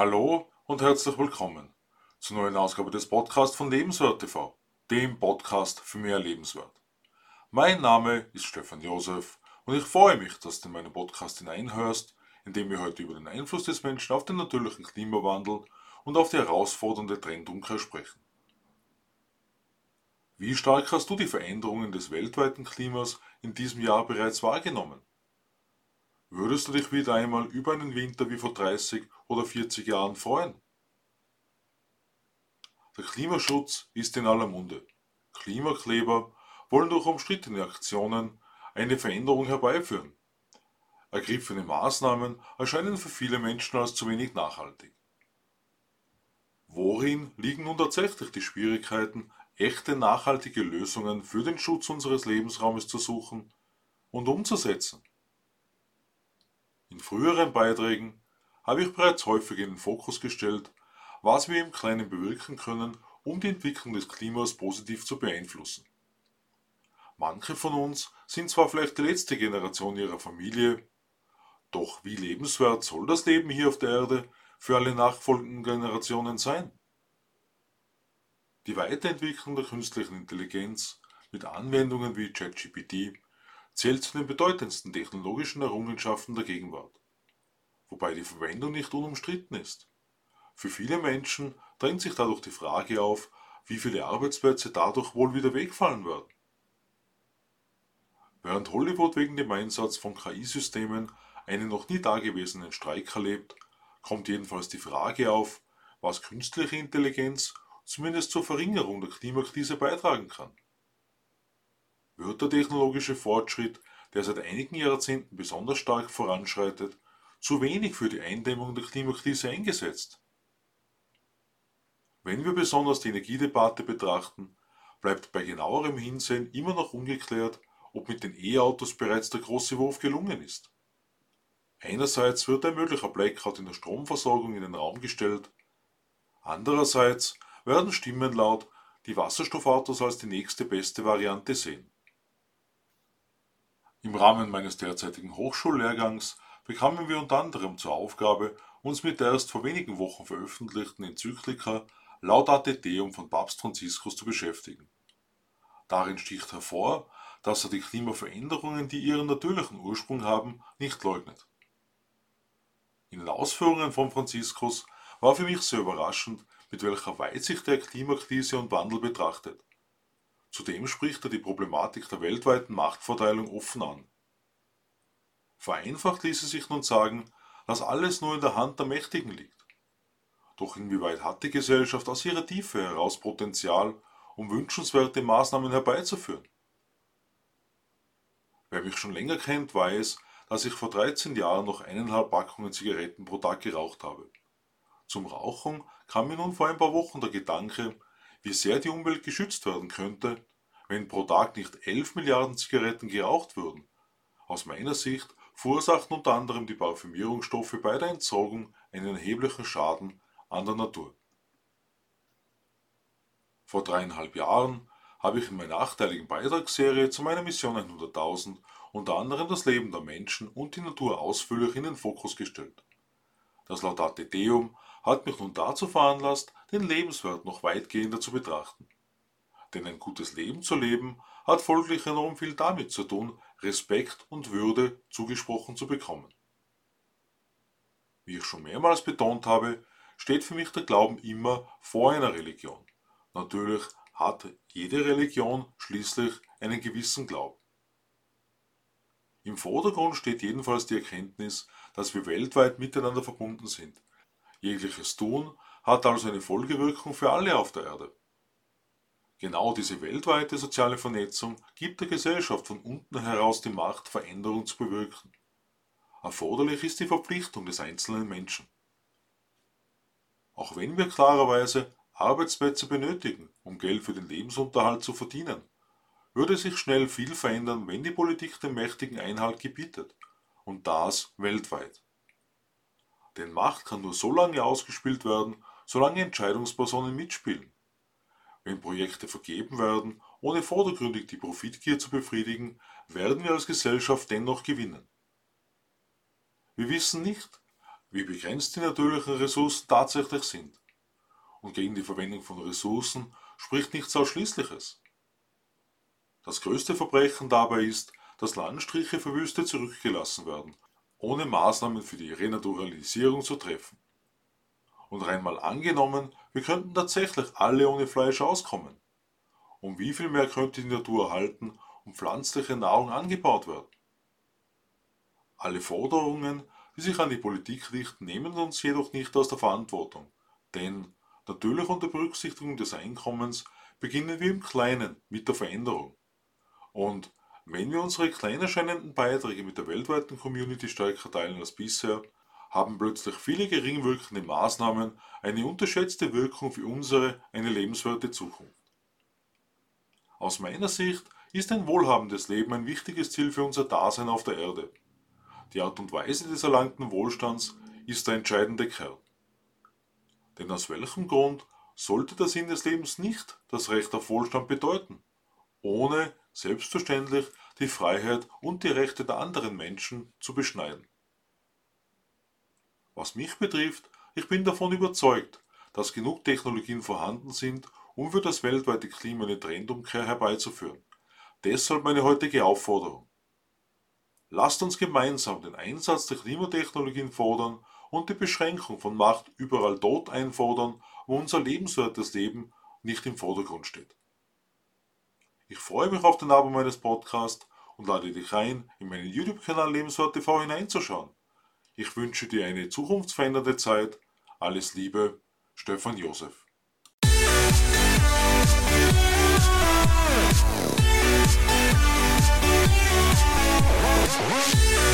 Hallo und herzlich willkommen zur neuen Ausgabe des Podcasts von Lebenswert TV, dem Podcast für mehr Lebenswert. Mein Name ist Stefan Josef und ich freue mich, dass du in meinen Podcast hineinhörst, in dem wir heute über den Einfluss des Menschen auf den natürlichen Klimawandel und auf die herausfordernde Trendumkehr sprechen. Wie stark hast du die Veränderungen des weltweiten Klimas in diesem Jahr bereits wahrgenommen? Würdest du dich wieder einmal über einen Winter wie vor 30 oder 40 Jahren freuen? Der Klimaschutz ist in aller Munde. Klimakleber wollen durch umstrittene Aktionen eine Veränderung herbeiführen. Ergriffene Maßnahmen erscheinen für viele Menschen als zu wenig nachhaltig. Worin liegen nun tatsächlich die Schwierigkeiten, echte nachhaltige Lösungen für den Schutz unseres Lebensraumes zu suchen und umzusetzen? In früheren Beiträgen habe ich bereits häufig in den Fokus gestellt, was wir im Kleinen bewirken können, um die Entwicklung des Klimas positiv zu beeinflussen. Manche von uns sind zwar vielleicht die letzte Generation ihrer Familie, doch wie lebenswert soll das Leben hier auf der Erde für alle nachfolgenden Generationen sein? Die Weiterentwicklung der künstlichen Intelligenz mit Anwendungen wie ChatGPT zählt zu den bedeutendsten technologischen Errungenschaften der Gegenwart, wobei die Verwendung nicht unumstritten ist. Für viele Menschen drängt sich dadurch die Frage auf, wie viele Arbeitsplätze dadurch wohl wieder wegfallen werden. Während Hollywood wegen dem Einsatz von KI-Systemen einen noch nie dagewesenen Streik erlebt, kommt jedenfalls die Frage auf, was künstliche Intelligenz zumindest zur Verringerung der Klimakrise beitragen kann wird der technologische Fortschritt, der seit einigen Jahrzehnten besonders stark voranschreitet, zu wenig für die Eindämmung der Klimakrise eingesetzt. Wenn wir besonders die Energiedebatte betrachten, bleibt bei genauerem Hinsehen immer noch ungeklärt, ob mit den E-Autos bereits der große Wurf gelungen ist. Einerseits wird ein möglicher Blackout in der Stromversorgung in den Raum gestellt, andererseits werden Stimmen laut, die Wasserstoffautos als die nächste beste Variante sehen. Im Rahmen meines derzeitigen Hochschullehrgangs bekamen wir unter anderem zur Aufgabe, uns mit der erst vor wenigen Wochen veröffentlichten Enzyklika Laudate Deum von Papst Franziskus zu beschäftigen. Darin sticht hervor, dass er die Klimaveränderungen, die ihren natürlichen Ursprung haben, nicht leugnet. In den Ausführungen von Franziskus war für mich sehr überraschend, mit welcher Weitsicht er Klimakrise und Wandel betrachtet. Zudem spricht er die Problematik der weltweiten Machtverteilung offen an. Vereinfacht ließe sich nun sagen, dass alles nur in der Hand der Mächtigen liegt. Doch inwieweit hat die Gesellschaft aus ihrer Tiefe heraus Potenzial, um wünschenswerte Maßnahmen herbeizuführen? Wer mich schon länger kennt, weiß, dass ich vor 13 Jahren noch eineinhalb Packungen Zigaretten pro Tag geraucht habe. Zum Rauchen kam mir nun vor ein paar Wochen der Gedanke, wie sehr die Umwelt geschützt werden könnte, wenn pro Tag nicht 11 Milliarden Zigaretten geraucht würden. Aus meiner Sicht verursachten unter anderem die Parfümierungsstoffe bei der Entsorgung einen erheblichen Schaden an der Natur. Vor dreieinhalb Jahren habe ich in meiner achteiligen Beitragsserie zu meiner Mission 100.000 unter anderem das Leben der Menschen und die Natur ausführlich in den Fokus gestellt. Das Laudate Deum hat mich nun dazu veranlasst, den Lebenswert noch weitgehender zu betrachten. Denn ein gutes Leben zu leben hat folglich enorm viel damit zu tun, Respekt und Würde zugesprochen zu bekommen. Wie ich schon mehrmals betont habe, steht für mich der Glauben immer vor einer Religion. Natürlich hat jede Religion schließlich einen gewissen Glauben. Im Vordergrund steht jedenfalls die Erkenntnis, dass wir weltweit miteinander verbunden sind. Jegliches Tun hat also eine Folgewirkung für alle auf der Erde. Genau diese weltweite soziale Vernetzung gibt der Gesellschaft von unten heraus die Macht, Veränderung zu bewirken. Erforderlich ist die Verpflichtung des einzelnen Menschen. Auch wenn wir klarerweise Arbeitsplätze benötigen, um Geld für den Lebensunterhalt zu verdienen, würde sich schnell viel verändern, wenn die Politik den Mächtigen Einhalt gebietet. Und das weltweit. Denn Macht kann nur so lange ausgespielt werden, solange Entscheidungspersonen mitspielen. Wenn Projekte vergeben werden, ohne vordergründig die Profitgier zu befriedigen, werden wir als Gesellschaft dennoch gewinnen. Wir wissen nicht, wie begrenzt die natürlichen Ressourcen tatsächlich sind. Und gegen die Verwendung von Ressourcen spricht nichts Ausschließliches. Das größte Verbrechen dabei ist, dass Landstriche verwüstet zurückgelassen werden, ohne Maßnahmen für die Renaturalisierung zu treffen. Und rein mal angenommen, wir könnten tatsächlich alle ohne Fleisch auskommen. Um wie viel mehr könnte die Natur erhalten und pflanzliche Nahrung angebaut werden? Alle Forderungen, die sich an die Politik richten, nehmen uns jedoch nicht aus der Verantwortung, denn natürlich unter Berücksichtigung des Einkommens beginnen wir im Kleinen mit der Veränderung. Und wenn wir unsere klein erscheinenden Beiträge mit der weltweiten Community stärker teilen als bisher, haben plötzlich viele gering wirkende Maßnahmen eine unterschätzte Wirkung für unsere eine lebenswerte Zukunft. Aus meiner Sicht ist ein wohlhabendes Leben ein wichtiges Ziel für unser Dasein auf der Erde. Die Art und Weise des erlangten Wohlstands ist der entscheidende Kern. Denn aus welchem Grund sollte der Sinn des Lebens nicht das Recht auf Wohlstand bedeuten, ohne selbstverständlich die Freiheit und die Rechte der anderen Menschen zu beschneiden? Was mich betrifft, ich bin davon überzeugt, dass genug Technologien vorhanden sind, um für das weltweite Klima eine Trendumkehr herbeizuführen. Deshalb meine heutige Aufforderung. Lasst uns gemeinsam den Einsatz der Klimatechnologien fordern und die Beschränkung von Macht überall dort einfordern, wo unser lebenswertes Leben nicht im Vordergrund steht. Ich freue mich auf den Abend meines Podcasts und lade dich ein, in meinen YouTube-Kanal Lebenswert TV hineinzuschauen. Ich wünsche dir eine zukunftsverändernde Zeit. Alles Liebe, Stefan Josef. What?